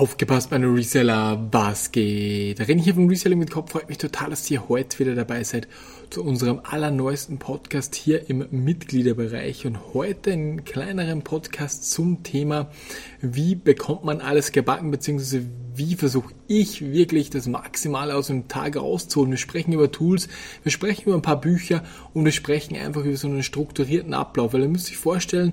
Aufgepasst, meine Reseller, was geht? René hier vom Reselling mit Kopf. Freut mich total, dass ihr heute wieder dabei seid zu unserem allerneuesten Podcast hier im Mitgliederbereich. Und heute einen kleineren Podcast zum Thema, wie bekommt man alles gebacken, beziehungsweise wie versuche ich wirklich das Maximale aus dem Tag rauszuholen. Wir sprechen über Tools, wir sprechen über ein paar Bücher und wir sprechen einfach über so einen strukturierten Ablauf. Weil ihr müsst euch vorstellen,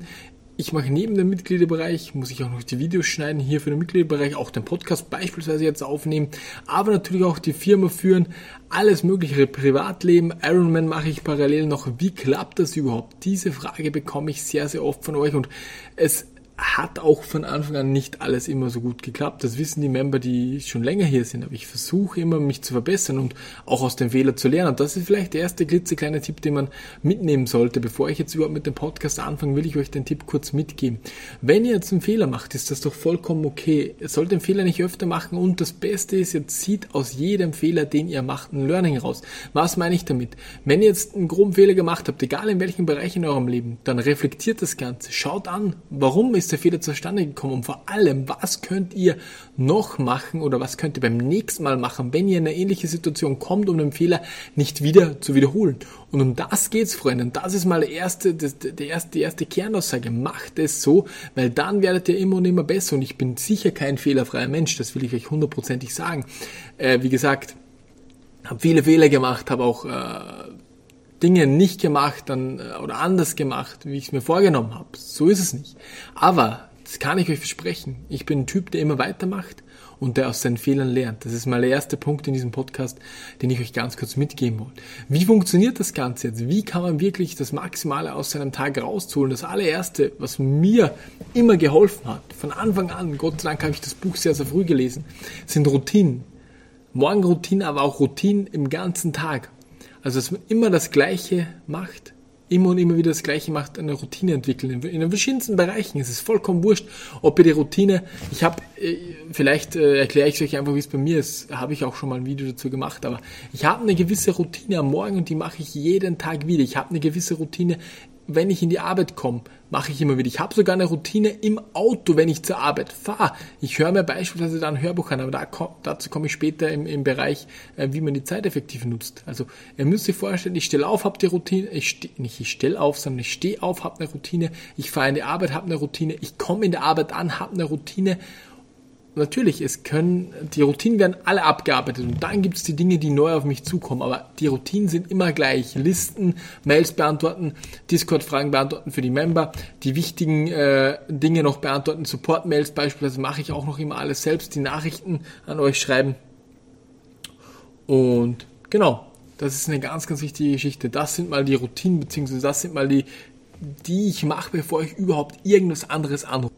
ich mache neben dem Mitgliederbereich, muss ich auch noch die Videos schneiden, hier für den Mitgliederbereich, auch den Podcast beispielsweise jetzt aufnehmen, aber natürlich auch die Firma führen, alles mögliche Privatleben, Ironman mache ich parallel noch. Wie klappt das überhaupt? Diese Frage bekomme ich sehr, sehr oft von euch und es hat auch von Anfang an nicht alles immer so gut geklappt. Das wissen die Member, die schon länger hier sind. Aber ich versuche immer, mich zu verbessern und auch aus den Fehlern zu lernen. Und das ist vielleicht der erste klitzekleine Tipp, den man mitnehmen sollte. Bevor ich jetzt überhaupt mit dem Podcast anfange, will ich euch den Tipp kurz mitgeben. Wenn ihr jetzt einen Fehler macht, ist das doch vollkommen okay. Ihr sollt den Fehler nicht öfter machen. Und das Beste ist, ihr zieht aus jedem Fehler, den ihr macht, ein Learning raus. Was meine ich damit? Wenn ihr jetzt einen groben Fehler gemacht habt, egal in welchem Bereich in eurem Leben, dann reflektiert das Ganze. Schaut an, warum ist ist der Fehler zustande gekommen? Und vor allem, was könnt ihr noch machen oder was könnt ihr beim nächsten Mal machen, wenn ihr in eine ähnliche Situation kommt, um den Fehler nicht wieder zu wiederholen? Und um das geht's, Freunde. Und das ist mal der erste, das, der erste, die erste Kernaussage. Macht es so, weil dann werdet ihr immer und immer besser. Und ich bin sicher kein fehlerfreier Mensch. Das will ich euch hundertprozentig sagen. Äh, wie gesagt, habe viele Fehler gemacht, habe auch äh, Dinge nicht gemacht dann, äh, oder anders gemacht, wie ich es mir vorgenommen habe. So ist es nicht. Aber, das kann ich euch versprechen, ich bin ein Typ, der immer weitermacht und der aus seinen Fehlern lernt. Das ist mal der erste Punkt in diesem Podcast, den ich euch ganz kurz mitgeben wollte. Wie funktioniert das Ganze jetzt? Wie kann man wirklich das Maximale aus seinem Tag rausholen? Das allererste, was mir immer geholfen hat, von Anfang an, Gott sei Dank habe ich das Buch sehr, sehr früh gelesen, sind Routinen. Morgenroutinen, aber auch Routinen im ganzen Tag. Also, dass man immer das Gleiche macht, immer und immer wieder das Gleiche macht, eine Routine entwickeln. In, den verschiedensten Bereichen. Es ist vollkommen wurscht, ob ihr die Routine, ich habe, äh, vielleicht äh, erkläre ich es euch einfach, wie es bei mir ist, habe ich auch schon mal ein Video dazu gemacht, aber ich habe eine gewisse Routine am Morgen und die mache ich jeden Tag wieder. Ich habe eine gewisse Routine wenn ich in die Arbeit komme, mache ich immer wieder. Ich habe sogar eine Routine im Auto, wenn ich zur Arbeit fahre. Ich höre mir beispielsweise dann ein Hörbuch an, aber da, dazu komme ich später im, im Bereich, äh, wie man die Zeit effektiv nutzt. Also ihr müsst sich vorstellen, ich stelle auf, habe die Routine, ich steh, nicht ich stelle auf, sondern ich stehe auf, habe eine Routine, ich fahre in die Arbeit, habe eine Routine, ich komme in der Arbeit an, habe eine Routine natürlich, es können, die Routinen werden alle abgearbeitet und dann gibt es die Dinge, die neu auf mich zukommen, aber die Routinen sind immer gleich. Listen, Mails beantworten, Discord-Fragen beantworten für die Member, die wichtigen äh, Dinge noch beantworten, Support-Mails beispielsweise mache ich auch noch immer alles selbst, die Nachrichten an euch schreiben. Und genau, das ist eine ganz, ganz wichtige Geschichte. Das sind mal die Routinen, beziehungsweise das sind mal die, die ich mache, bevor ich überhaupt irgendwas anderes anrufe.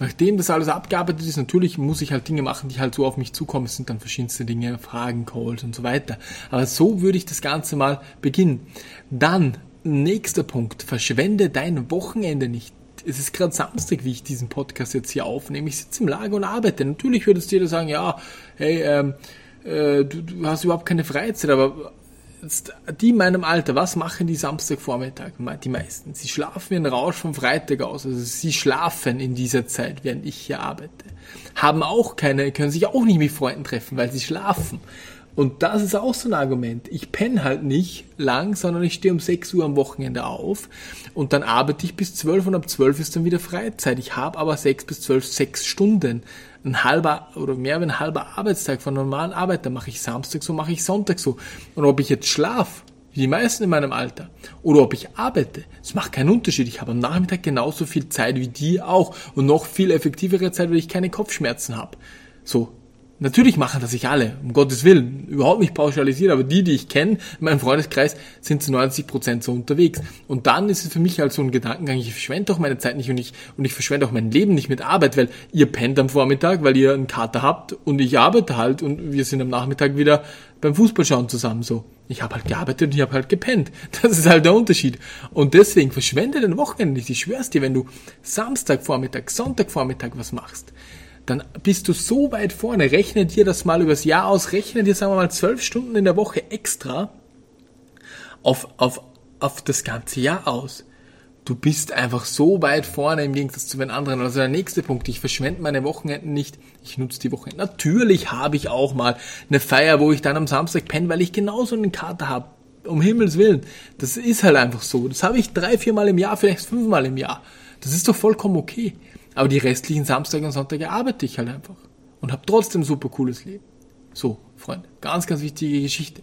Nachdem das alles abgearbeitet ist, natürlich muss ich halt Dinge machen, die halt so auf mich zukommen. Es sind dann verschiedenste Dinge, Fragen, Calls und so weiter. Aber so würde ich das Ganze mal beginnen. Dann, nächster Punkt, verschwende dein Wochenende nicht. Es ist gerade Samstag, wie ich diesen Podcast jetzt hier aufnehme. Ich sitze im Lager und arbeite. Natürlich würdest du dir sagen, ja, hey, ähm, äh, du, du hast überhaupt keine Freizeit, aber die in meinem Alter, was machen die Samstagvormittag? Die meisten. Sie schlafen ein Rausch vom Freitag aus. Also sie schlafen in dieser Zeit, während ich hier arbeite. Haben auch keine, können sich auch nicht mit Freunden treffen, weil sie schlafen. Und das ist auch so ein Argument. Ich penne halt nicht lang, sondern ich stehe um 6 Uhr am Wochenende auf und dann arbeite ich bis 12 und ab 12 ist dann wieder Freizeit. Ich habe aber 6 bis 12, 6 Stunden ein halber oder mehr wie ein halber Arbeitstag von normalen Arbeiter mache ich Samstag so, mache ich Sonntag so. Und ob ich jetzt schlaf, wie die meisten in meinem Alter, oder ob ich arbeite, es macht keinen Unterschied. Ich habe am Nachmittag genauso viel Zeit wie die auch und noch viel effektivere Zeit, weil ich keine Kopfschmerzen habe. So, Natürlich machen das sich alle, um Gottes Willen. Überhaupt nicht pauschalisiert, aber die, die ich kenne, in meinem Freundeskreis, sind zu 90 Prozent so unterwegs. Und dann ist es für mich halt so ein Gedankengang, ich verschwende doch meine Zeit nicht und ich, und ich verschwende auch mein Leben nicht mit Arbeit, weil ihr pennt am Vormittag, weil ihr einen Kater habt und ich arbeite halt und wir sind am Nachmittag wieder beim Fußballschauen zusammen so. Ich habe halt gearbeitet und ich habe halt gepennt. Das ist halt der Unterschied. Und deswegen verschwende den Wochenende nicht. Ich schwör's dir, wenn du Samstagvormittag, Sonntagvormittag was machst, dann bist du so weit vorne. Rechne dir das mal übers Jahr aus, rechne dir, sagen wir mal, zwölf Stunden in der Woche extra auf, auf, auf das ganze Jahr aus. du bist einfach so weit vorne im Gegensatz zu den anderen. Also der nächste Punkt, ich verschwende meine Wochenenden nicht, ich nutze die Wochenenden. Natürlich habe ich auch mal eine Feier, wo ich dann am Samstag penne, weil ich genauso einen Kater habe. Um Himmels Willen. Das ist halt einfach so. Das habe ich drei, vier Mal im Jahr, vielleicht fünfmal im Jahr. Das ist doch vollkommen okay. Aber die restlichen Samstage und Sonntage arbeite ich halt einfach. Und habe trotzdem super cooles Leben. So, Freunde. Ganz, ganz wichtige Geschichte.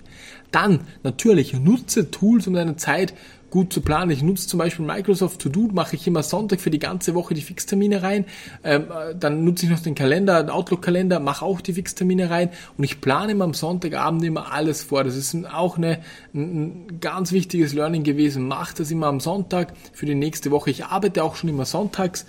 Dann, natürlich, nutze Tools, um deine Zeit gut zu planen. Ich nutze zum Beispiel Microsoft To Do, mache ich immer Sonntag für die ganze Woche die Fixtermine rein. Ähm, dann nutze ich noch den Kalender, den Outlook-Kalender, mache auch die Fixtermine rein und ich plane immer am Sonntagabend immer alles vor. Das ist auch eine, ein ganz wichtiges Learning gewesen. Mach das immer am Sonntag für die nächste Woche. Ich arbeite auch schon immer sonntags,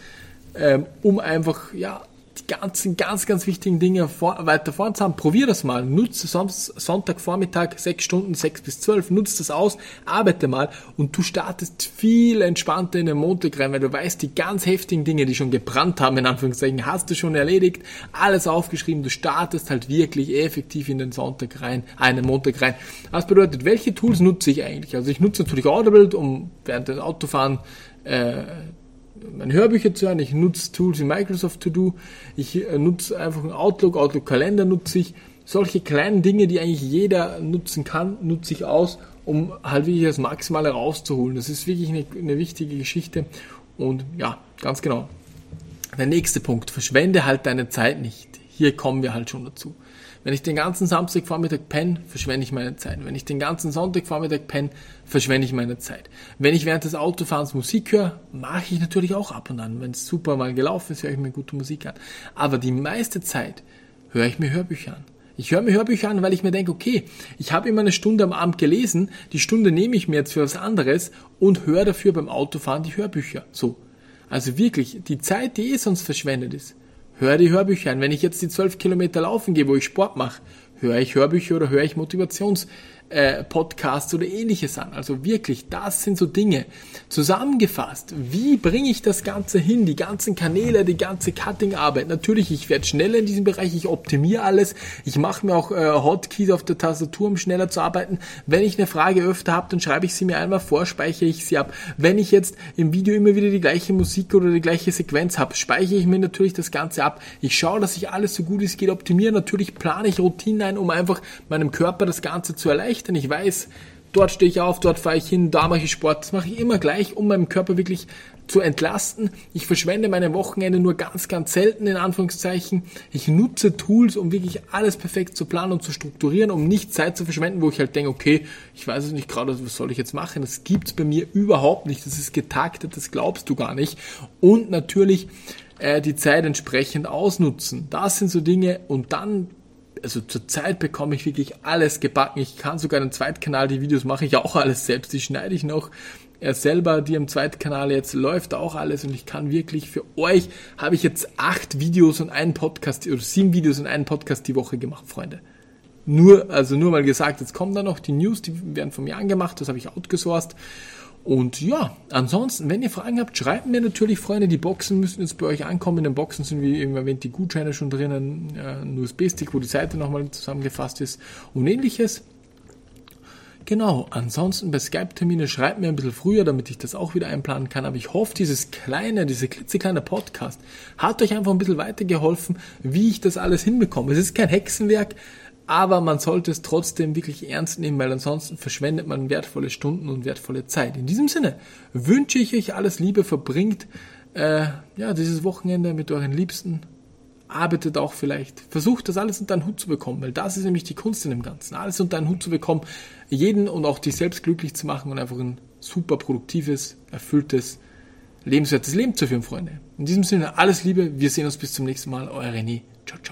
ähm, um einfach, ja, die ganzen, ganz, ganz wichtigen Dinge vor, weiter vorn zu haben. Probier das mal. Nutze Sonntagvormittag sechs Stunden, sechs bis zwölf. Nutze das aus, arbeite mal und du startest viel entspannter in den Montag rein, weil du weißt, die ganz heftigen Dinge, die schon gebrannt haben, in Anführungszeichen, hast du schon erledigt, alles aufgeschrieben. Du startest halt wirklich effektiv in den Sonntag rein, einen Montag rein. Das bedeutet, welche Tools nutze ich eigentlich? Also ich nutze natürlich Audible, um während des Autofahren äh, meine Hörbücher zu hören, ich nutze Tools in Microsoft To Do, ich äh, nutze einfach einen Outlook, Outlook Kalender nutze ich. Solche kleinen Dinge, die eigentlich jeder nutzen kann, nutze ich aus, um halt wirklich das Maximale rauszuholen. Das ist wirklich eine, eine wichtige Geschichte und ja, ganz genau. Der nächste Punkt, verschwende halt deine Zeit nicht. Hier kommen wir halt schon dazu. Wenn ich den ganzen Samstagvormittag penne, verschwende ich meine Zeit. Wenn ich den ganzen Sonntagvormittag penne, verschwende ich meine Zeit. Wenn ich während des Autofahrens Musik höre, mache ich natürlich auch ab und an. Wenn es super mal gelaufen ist, höre ich mir gute Musik an. Aber die meiste Zeit höre ich mir Hörbücher an. Ich höre mir Hörbücher an, weil ich mir denke, okay, ich habe immer eine Stunde am Abend gelesen, die Stunde nehme ich mir jetzt für was anderes und höre dafür beim Autofahren die Hörbücher. So. Also wirklich, die Zeit, die eh sonst verschwendet ist, höre die Hörbücher an. Wenn ich jetzt die zwölf Kilometer laufen gehe, wo ich Sport mache, höre ich Hörbücher oder höre ich Motivations- äh, Podcasts oder ähnliches an. Also wirklich, das sind so Dinge. Zusammengefasst, wie bringe ich das Ganze hin? Die ganzen Kanäle, die ganze Cutting-Arbeit. Natürlich, ich werde schneller in diesem Bereich, ich optimiere alles. Ich mache mir auch äh, Hotkeys auf der Tastatur, um schneller zu arbeiten. Wenn ich eine Frage öfter habe, dann schreibe ich sie mir einmal vor, speichere ich sie ab. Wenn ich jetzt im Video immer wieder die gleiche Musik oder die gleiche Sequenz habe, speichere ich mir natürlich das Ganze ab. Ich schaue, dass ich alles so gut es geht optimiere. Natürlich plane ich Routinen ein, um einfach meinem Körper das Ganze zu erleichtern denn ich weiß, dort stehe ich auf, dort fahre ich hin, da mache ich Sport. Das mache ich immer gleich, um meinem Körper wirklich zu entlasten. Ich verschwende meine Wochenende nur ganz, ganz selten in Anführungszeichen. Ich nutze Tools, um wirklich alles perfekt zu planen und zu strukturieren, um nicht Zeit zu verschwenden, wo ich halt denke, okay, ich weiß es nicht gerade, was soll ich jetzt machen? Das gibt's bei mir überhaupt nicht. Das ist getaktet, das glaubst du gar nicht. Und natürlich äh, die Zeit entsprechend ausnutzen. Das sind so Dinge und dann also zurzeit bekomme ich wirklich alles gebacken. Ich kann sogar einen Zweitkanal, die Videos mache ich auch alles selbst. Die schneide ich noch er selber, die im Zweitkanal jetzt läuft auch alles und ich kann wirklich für euch habe ich jetzt acht Videos und einen Podcast oder sieben Videos und einen Podcast die Woche gemacht, Freunde. Nur, also nur mal gesagt, jetzt kommen da noch die News, die werden von mir angemacht, das habe ich outgesourced und ja, ansonsten, wenn ihr Fragen habt, schreibt mir natürlich, Freunde. Die Boxen müssen jetzt bei euch ankommen. In den Boxen sind wie eben erwähnt die Gutscheine schon drinnen, ein USB-Stick, wo die Seite nochmal zusammengefasst ist und ähnliches. Genau, ansonsten bei Skype-Termine schreibt mir ein bisschen früher, damit ich das auch wieder einplanen kann. Aber ich hoffe, dieses kleine, diese klitzekleine Podcast hat euch einfach ein bisschen weitergeholfen, wie ich das alles hinbekomme. Es ist kein Hexenwerk, aber man sollte es trotzdem wirklich ernst nehmen, weil ansonsten verschwendet man wertvolle Stunden und wertvolle Zeit. In diesem Sinne wünsche ich euch alles Liebe, verbringt äh, ja dieses Wochenende mit euren Liebsten, arbeitet auch vielleicht, versucht das alles unter einen Hut zu bekommen, weil das ist nämlich die Kunst in dem Ganzen, alles unter einen Hut zu bekommen, jeden und auch dich selbst glücklich zu machen und einfach ein super produktives, erfülltes, lebenswertes Leben zu führen, Freunde. In diesem Sinne alles Liebe, wir sehen uns bis zum nächsten Mal, euer René, ciao ciao.